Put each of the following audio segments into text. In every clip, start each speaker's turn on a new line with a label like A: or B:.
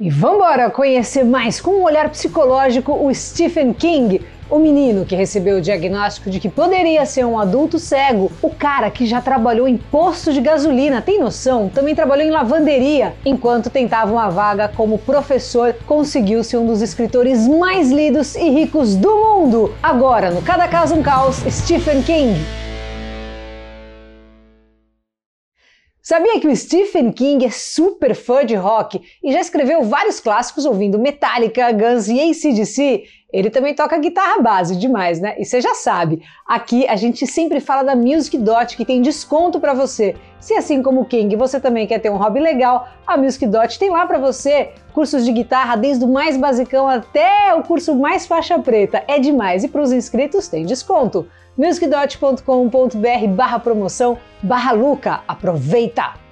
A: E vambora conhecer mais com um olhar psicológico o Stephen King, o menino que recebeu o diagnóstico de que poderia ser um adulto cego, o cara que já trabalhou em posto de gasolina, tem noção? Também trabalhou em lavanderia, enquanto tentava uma vaga como professor, conseguiu ser um dos escritores mais lidos e ricos do mundo. Agora, no Cada Caso um Caos, Stephen King. Sabia que o Stephen King é super fã de rock e já escreveu vários clássicos ouvindo Metallica, Guns e ACDC? Ele também toca guitarra base demais, né? E você já sabe, aqui a gente sempre fala da Music Dot que tem desconto para você. Se assim como o King você também quer ter um hobby legal, a Music Dot tem lá para você cursos de guitarra desde o mais basicão até o curso mais faixa preta. É demais e para os inscritos tem desconto musicdot.com.br barra promoção barra Luca. Aproveita!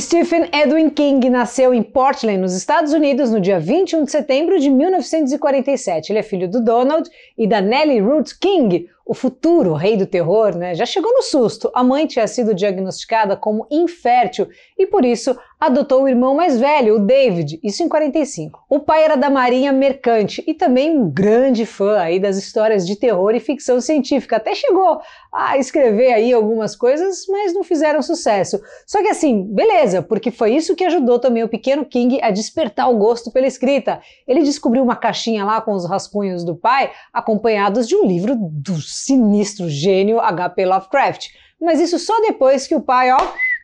A: Stephen Edwin King nasceu em Portland, nos Estados Unidos, no dia 21 de setembro de 1947. Ele é filho do Donald e da Nellie Ruth King, o futuro rei do terror, né? Já chegou no susto. A mãe tinha sido diagnosticada como infértil e por isso adotou o irmão mais velho, o David, isso em 45. O pai era da marinha mercante e também um grande fã aí das histórias de terror e ficção científica. Até chegou a escrever aí algumas coisas, mas não fizeram sucesso. Só que assim, beleza, porque foi isso que ajudou também o pequeno King a despertar o gosto pela escrita. Ele descobriu uma caixinha lá com os rascunhos do pai, acompanhados de um livro do sinistro gênio H.P. Lovecraft. Mas isso só depois que o pai, ó,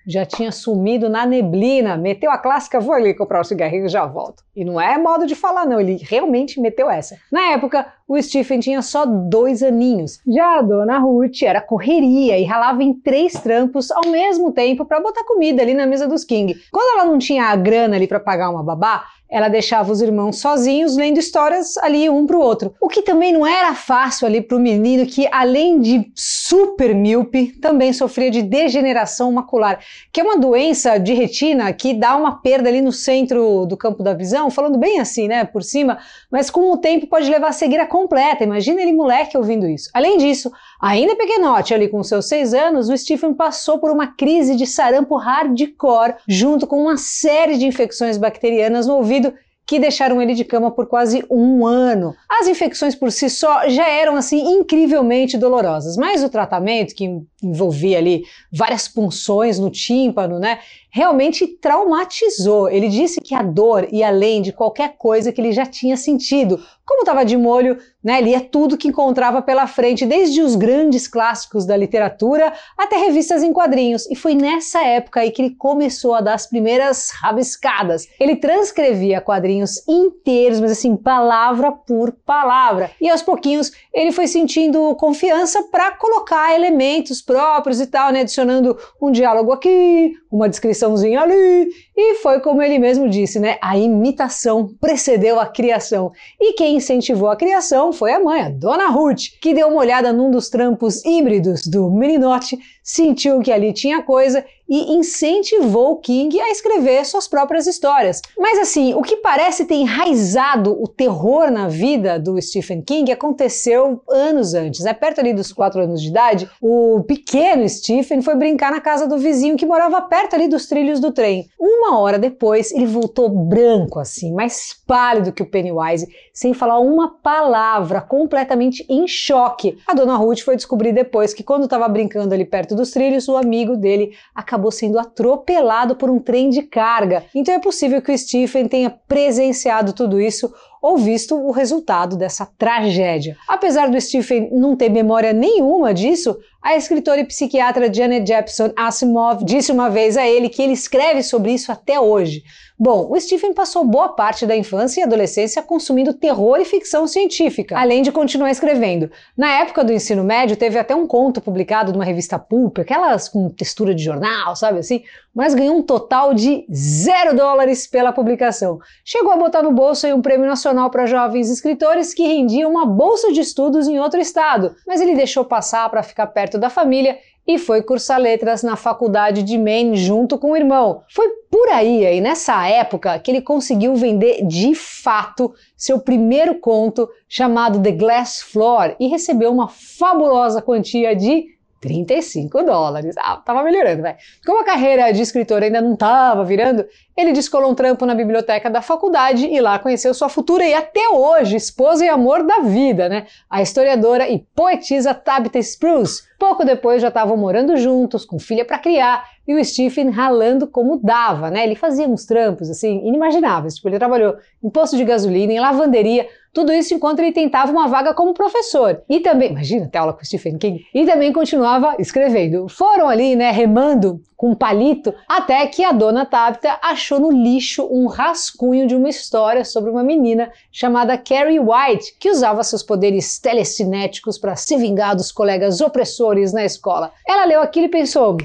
A: já tinha sumido na neblina, meteu a clássica, vou ali comprar o um cigarrinho e já volto. E não é modo de falar não, ele realmente meteu essa. Na época, o Stephen tinha só dois aninhos. Já a dona Ruth era correria e ralava em três trampos ao mesmo tempo para botar comida ali na mesa dos King. Quando ela não tinha a grana ali para pagar uma babá, ela deixava os irmãos sozinhos lendo histórias ali um para o outro. O que também não era fácil ali para o menino que, além de super míope, também sofria de degeneração macular, que é uma doença de retina que dá uma perda ali no centro do campo da visão, falando bem assim, né, por cima, mas com o tempo pode levar a cegueira completa. Imagina ele moleque ouvindo isso. Além disso, ainda pequenote ali com seus seis anos, o Stephen passou por uma crise de sarampo hardcore, junto com uma série de infecções bacterianas no ouvido que deixaram ele de cama por quase um ano. As infecções por si só já eram assim incrivelmente dolorosas, mas o tratamento que envolvia ali várias punções no tímpano, né, realmente traumatizou. Ele disse que a dor ia além de qualquer coisa que ele já tinha sentido. Como estava de molho, né, lia tudo que encontrava pela frente, desde os grandes clássicos da literatura até revistas em quadrinhos. E foi nessa época aí que ele começou a dar as primeiras rabiscadas. Ele transcrevia quadrinhos inteiros, mas assim, palavra por palavra. E aos pouquinhos ele foi sentindo confiança para colocar elementos próprios e tal, né, adicionando um diálogo aqui, uma descriçãozinha ali, e foi como ele mesmo disse, né? A imitação precedeu a criação. E quem incentivou a criação foi a mãe, a Dona Ruth, que deu uma olhada num dos trampos híbridos do meninote, sentiu que ali tinha coisa e incentivou King a escrever suas próprias histórias. Mas assim, o que parece ter enraizado o terror na vida do Stephen King aconteceu anos antes. É perto ali dos quatro anos de idade, o pequeno Stephen foi brincar na casa do vizinho que morava perto ali dos trilhos do trem. Uma hora depois, ele voltou branco assim, mais pálido que o Pennywise, sem falar uma palavra, completamente em choque. A dona Ruth foi descobrir depois que quando estava brincando ali perto dos trilhos, o amigo dele acabou sendo atropelado por um trem de carga. Então é possível que o Stephen tenha presenciado tudo isso ou visto o resultado dessa tragédia. Apesar do Stephen não ter memória nenhuma disso, a escritora e psiquiatra Janet Jepson Asimov disse uma vez a ele que ele escreve sobre isso até hoje. Bom, o Stephen passou boa parte da infância e adolescência consumindo terror e ficção científica, além de continuar escrevendo. Na época do ensino médio, teve até um conto publicado numa revista Pulp, aquelas com textura de jornal, sabe assim? Mas ganhou um total de zero dólares pela publicação. Chegou a botar no bolso um prêmio nacional para jovens escritores que rendia uma bolsa de estudos em outro estado, mas ele deixou passar para ficar perto da família e foi cursar letras na faculdade de Maine junto com o irmão. Foi por aí, aí nessa época que ele conseguiu vender de fato seu primeiro conto chamado The Glass Floor e recebeu uma fabulosa quantia de 35 dólares. Ah, tava melhorando, vai. Como a carreira de escritor ainda não tava virando, ele descolou um trampo na biblioteca da faculdade e lá conheceu sua futura e até hoje esposa e amor da vida, né? A historiadora e poetisa Tabitha Spruce. Pouco depois já estavam morando juntos, com filha para criar, e o Stephen ralando como dava, né? Ele fazia uns trampos assim inimagináveis, tipo ele trabalhou em posto de gasolina, em lavanderia, tudo isso enquanto ele tentava uma vaga como professor. E também, imagina ter aula com Stephen King. E também continuava escrevendo. Foram ali, né, remando com um palito, até que a dona Tabitha achou no lixo um rascunho de uma história sobre uma menina chamada Carrie White, que usava seus poderes telecinéticos para se vingar dos colegas opressores na escola. Ela leu aquilo e pensou: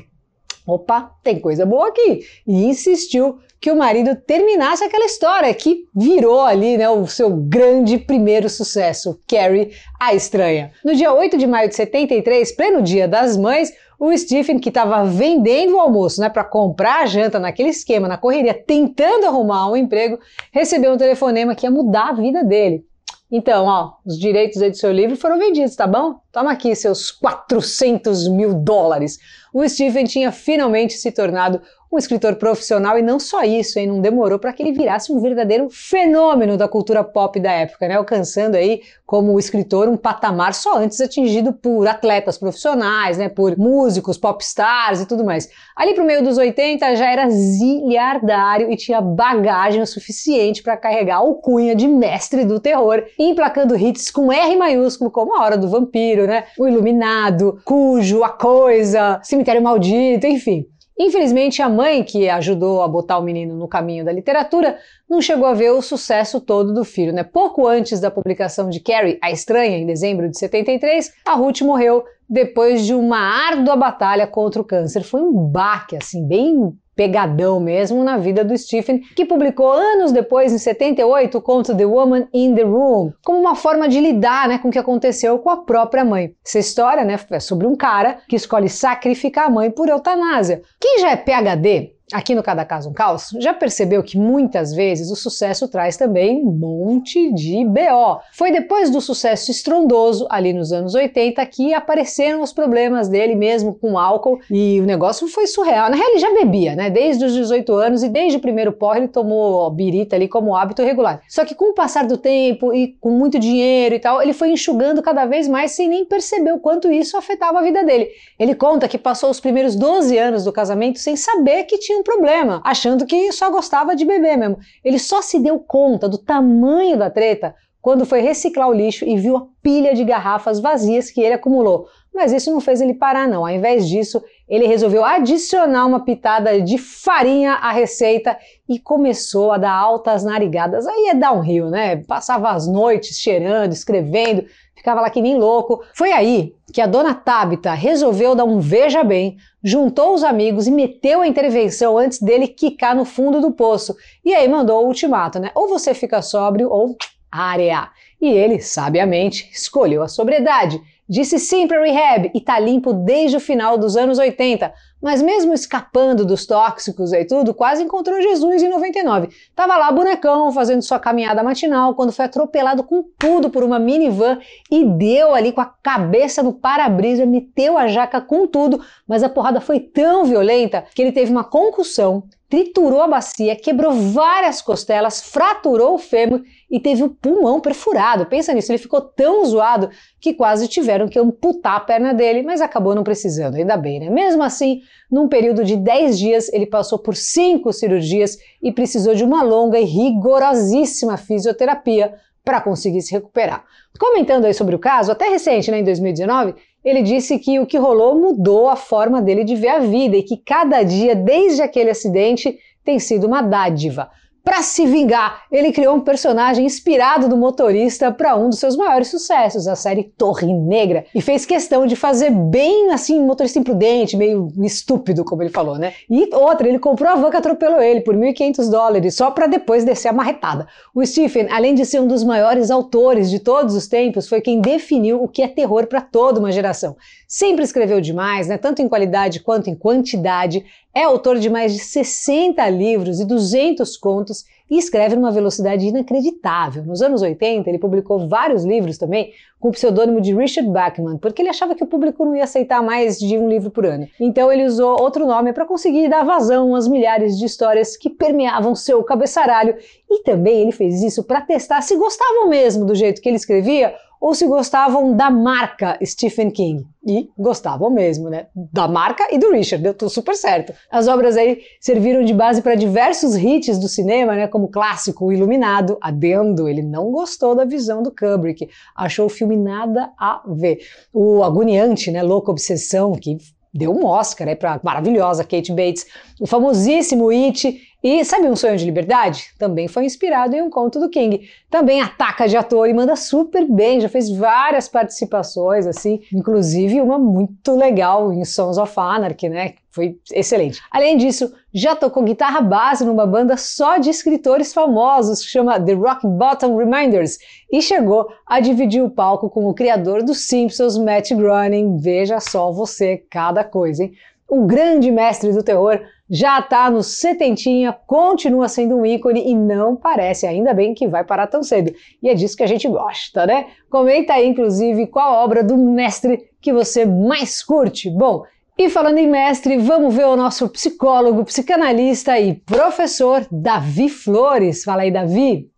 A: opa, tem coisa boa aqui. E insistiu que o marido terminasse aquela história que virou ali né, o seu grande primeiro sucesso, Carrie a Estranha. No dia 8 de maio de 73, pleno dia das mães, o Stephen, que estava vendendo o almoço né, para comprar a janta naquele esquema, na correria, tentando arrumar um emprego, recebeu um telefonema que ia mudar a vida dele. Então, ó, os direitos aí do seu livro foram vendidos, tá bom? Toma aqui seus 400 mil dólares. O Stephen tinha finalmente se tornado um escritor profissional e não só isso, hein? Não demorou para que ele virasse um verdadeiro fenômeno da cultura pop da época, né? Alcançando aí como escritor um patamar só antes atingido por atletas profissionais, né? Por músicos, popstars e tudo mais. Ali pro meio dos 80 já era zilhardário e tinha bagagem o suficiente para carregar a alcunha de mestre do terror, emplacando hits com R maiúsculo como A Hora do Vampiro, né? O Iluminado, Cujo, A Coisa, Cemitério Maldito, enfim. Infelizmente, a mãe, que ajudou a botar o menino no caminho da literatura, não chegou a ver o sucesso todo do filho. Né? Pouco antes da publicação de Carrie, a Estranha, em dezembro de 73, a Ruth morreu depois de uma árdua batalha contra o câncer. Foi um baque, assim, bem pegadão mesmo na vida do Stephen, que publicou anos depois, em 78, o conto The Woman in the Room, como uma forma de lidar né, com o que aconteceu com a própria mãe. Essa história né, é sobre um cara que escolhe sacrificar a mãe por eutanásia. Quem já é PhD Aqui no Cada Caso um Caos, já percebeu que muitas vezes o sucesso traz também um monte de BO. Foi depois do sucesso estrondoso, ali nos anos 80, que apareceram os problemas dele mesmo com álcool e o negócio foi surreal. Na real, ele já bebia, né? Desde os 18 anos e desde o primeiro porre ele tomou birita ali como hábito regular. Só que com o passar do tempo e com muito dinheiro e tal, ele foi enxugando cada vez mais sem nem perceber o quanto isso afetava a vida dele. Ele conta que passou os primeiros 12 anos do casamento sem saber que tinha um problema, achando que só gostava de beber mesmo. Ele só se deu conta do tamanho da treta quando foi reciclar o lixo e viu a pilha de garrafas vazias que ele acumulou. Mas isso não fez ele parar, não. Ao invés disso, ele resolveu adicionar uma pitada de farinha à receita e começou a dar altas narigadas. Aí é downhill, né? Passava as noites cheirando, escrevendo, ficava lá que nem louco. Foi aí que a dona Tabita resolveu dar um veja bem, juntou os amigos e meteu a intervenção antes dele quicar no fundo do poço. E aí mandou o ultimato, né? Ou você fica sóbrio ou área. E ele, sabiamente, escolheu a sobriedade. Disse sim para rehab e tá limpo desde o final dos anos 80, mas mesmo escapando dos tóxicos e tudo, quase encontrou Jesus em 99. Tava lá bonecão fazendo sua caminhada matinal quando foi atropelado com tudo por uma minivan e deu ali com a cabeça no para-brisa, meteu a jaca com tudo, mas a porrada foi tão violenta que ele teve uma concussão, triturou a bacia, quebrou várias costelas, fraturou o fêmur e teve o pulmão perfurado. Pensa nisso, ele ficou tão zoado que quase tiveram que amputar a perna dele, mas acabou não precisando, ainda bem, né? Mesmo assim, num período de 10 dias, ele passou por cinco cirurgias e precisou de uma longa e rigorosíssima fisioterapia para conseguir se recuperar. Comentando aí sobre o caso, até recente, né, em 2019, ele disse que o que rolou mudou a forma dele de ver a vida e que cada dia, desde aquele acidente, tem sido uma dádiva. Para se vingar, ele criou um personagem inspirado do motorista para um dos seus maiores sucessos, a série Torre Negra, e fez questão de fazer bem assim, motorista imprudente, meio estúpido, como ele falou, né? E outra, ele comprou a van que atropelou ele por 1.500 dólares só para depois descer a marretada. O Stephen, além de ser um dos maiores autores de todos os tempos, foi quem definiu o que é terror para toda uma geração. Sempre escreveu demais, né? Tanto em qualidade quanto em quantidade. É autor de mais de 60 livros e 200 contos e escreve numa velocidade inacreditável. Nos anos 80, ele publicou vários livros também com o pseudônimo de Richard Bachman, porque ele achava que o público não ia aceitar mais de um livro por ano. Então ele usou outro nome para conseguir dar vazão às milhares de histórias que permeavam seu cabeçalho e também ele fez isso para testar se gostavam mesmo do jeito que ele escrevia ou se gostavam da marca Stephen King. E gostavam mesmo, né? Da marca e do Richard, deu tudo super certo. As obras aí serviram de base para diversos hits do cinema, né? Como o clássico Iluminado, adendo, ele não gostou da visão do Kubrick, achou o filme nada a ver. O agoniante, né? Louca Obsessão, que deu um Oscar aí para maravilhosa Kate Bates. O famosíssimo It e sabe Um Sonho de Liberdade? Também foi inspirado em um conto do King. Também ataca de ator e manda super bem, já fez várias participações, assim, inclusive uma muito legal em Sons of Anarchy, né? Foi excelente. Além disso, já tocou guitarra base numa banda só de escritores famosos que chama The Rock Bottom Reminders e chegou a dividir o palco com o criador dos Simpsons, Matt Groening. Veja só você, cada coisa, hein? O grande mestre do terror já está no setentinha, continua sendo um ícone e não parece, ainda bem que vai parar tão cedo. E é disso que a gente gosta, né? Comenta aí, inclusive, qual obra do mestre que você mais curte. Bom, e falando em mestre, vamos ver o nosso psicólogo, psicanalista e professor Davi Flores. Fala aí, Davi.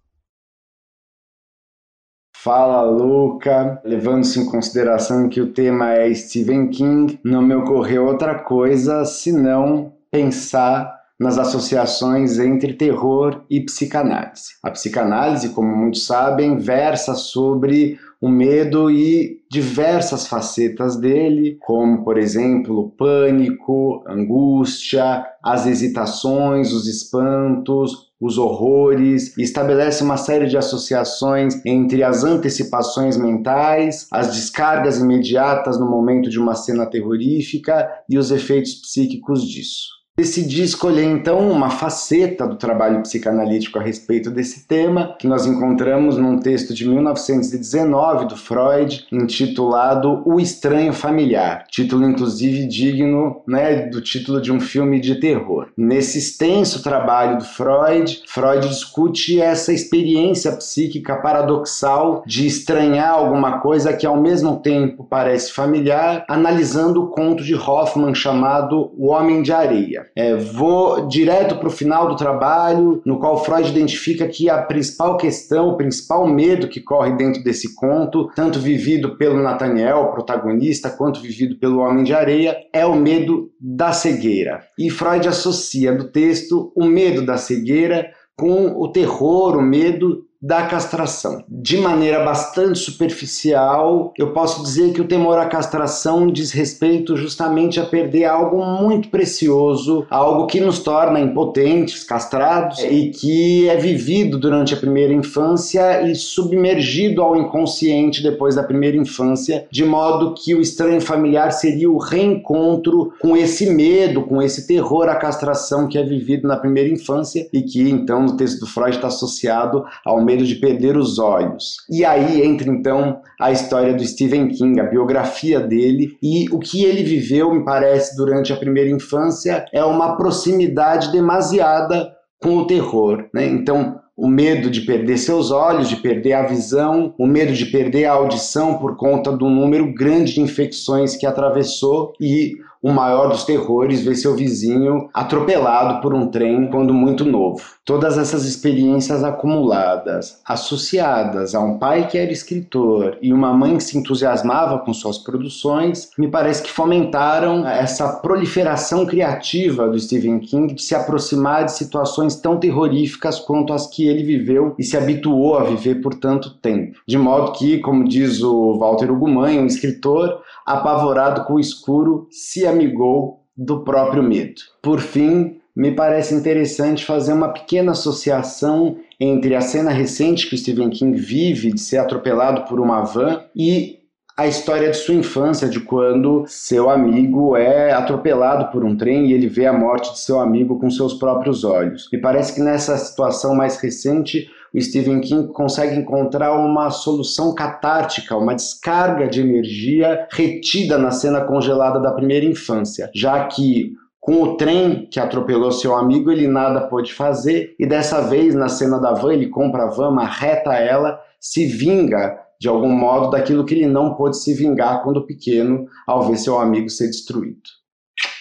B: Fala Luca, levando-se em consideração que o tema é Stephen King, não me ocorreu outra coisa senão pensar nas associações entre terror e psicanálise. A psicanálise, como muitos sabem, versa sobre o medo e diversas facetas dele, como, por exemplo, pânico, angústia, as hesitações, os espantos, os horrores, e estabelece uma série de associações entre as antecipações mentais, as descargas imediatas no momento de uma cena terrorífica e os efeitos psíquicos disso. Decidi escolher então uma faceta do trabalho psicanalítico a respeito desse tema, que nós encontramos num texto de 1919 do Freud, intitulado O Estranho Familiar, título inclusive digno né, do título de um filme de terror. Nesse extenso trabalho do Freud, Freud discute essa experiência psíquica paradoxal de estranhar alguma coisa que ao mesmo tempo parece familiar, analisando o conto de Hoffman chamado O Homem de Areia. É, vou direto para o final do trabalho, no qual Freud identifica que a principal questão, o principal medo que corre dentro desse conto, tanto vivido pelo Nathaniel, protagonista, quanto vivido pelo Homem de Areia, é o medo da cegueira. E Freud associa no texto o medo da cegueira com o terror, o medo da castração. De maneira bastante superficial, eu posso dizer que o temor à castração diz respeito justamente a perder algo muito precioso, algo que nos torna impotentes, castrados e que é vivido durante a primeira infância e submergido ao inconsciente depois da primeira infância, de modo que o estranho familiar seria o reencontro com esse medo, com esse terror à castração que é vivido na primeira infância e que então no texto do Freud está associado ao medo medo de perder os olhos. E aí entra então a história do Stephen King, a biografia dele e o que ele viveu, me parece, durante a primeira infância é uma proximidade demasiada com o terror, né? Então, o medo de perder seus olhos, de perder a visão, o medo de perder a audição por conta do número grande de infecções que atravessou e o maior dos terrores ver seu vizinho atropelado por um trem quando muito novo. Todas essas experiências acumuladas, associadas a um pai que era escritor e uma mãe que se entusiasmava com suas produções, me parece que fomentaram essa proliferação criativa do Stephen King de se aproximar de situações tão terroríficas quanto as que ele viveu e se habituou a viver por tanto tempo. De modo que, como diz o Walter Ugumãe, um escritor, apavorado com o escuro, se amigou do próprio medo. Por fim, me parece interessante fazer uma pequena associação entre a cena recente que o Stephen King vive de ser atropelado por uma van e a história de sua infância, de quando seu amigo é atropelado por um trem e ele vê a morte de seu amigo com seus próprios olhos. Me parece que nessa situação mais recente, o Stephen King consegue encontrar uma solução catártica, uma descarga de energia retida na cena congelada da primeira infância, já que Com o trem que atropelou seu amigo, ele nada pôde fazer, e dessa vez, na cena da van, ele compra a van, marreta ela, se vinga de algum modo daquilo que ele não pôde se vingar quando pequeno, ao ver seu amigo ser destruído.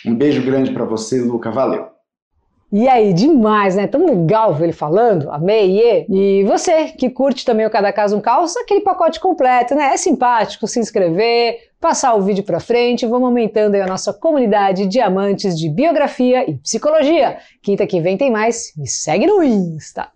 B: Um beijo grande para você, Luca, valeu!
A: E aí, demais, né? Tão legal ver ele falando, amei. E você que curte também o Cada Caso um Caos, aquele pacote completo, né? É simpático se inscrever, passar o vídeo para frente, vamos aumentando a nossa comunidade de amantes de biografia e psicologia. Quinta que vem tem mais, me segue no Insta.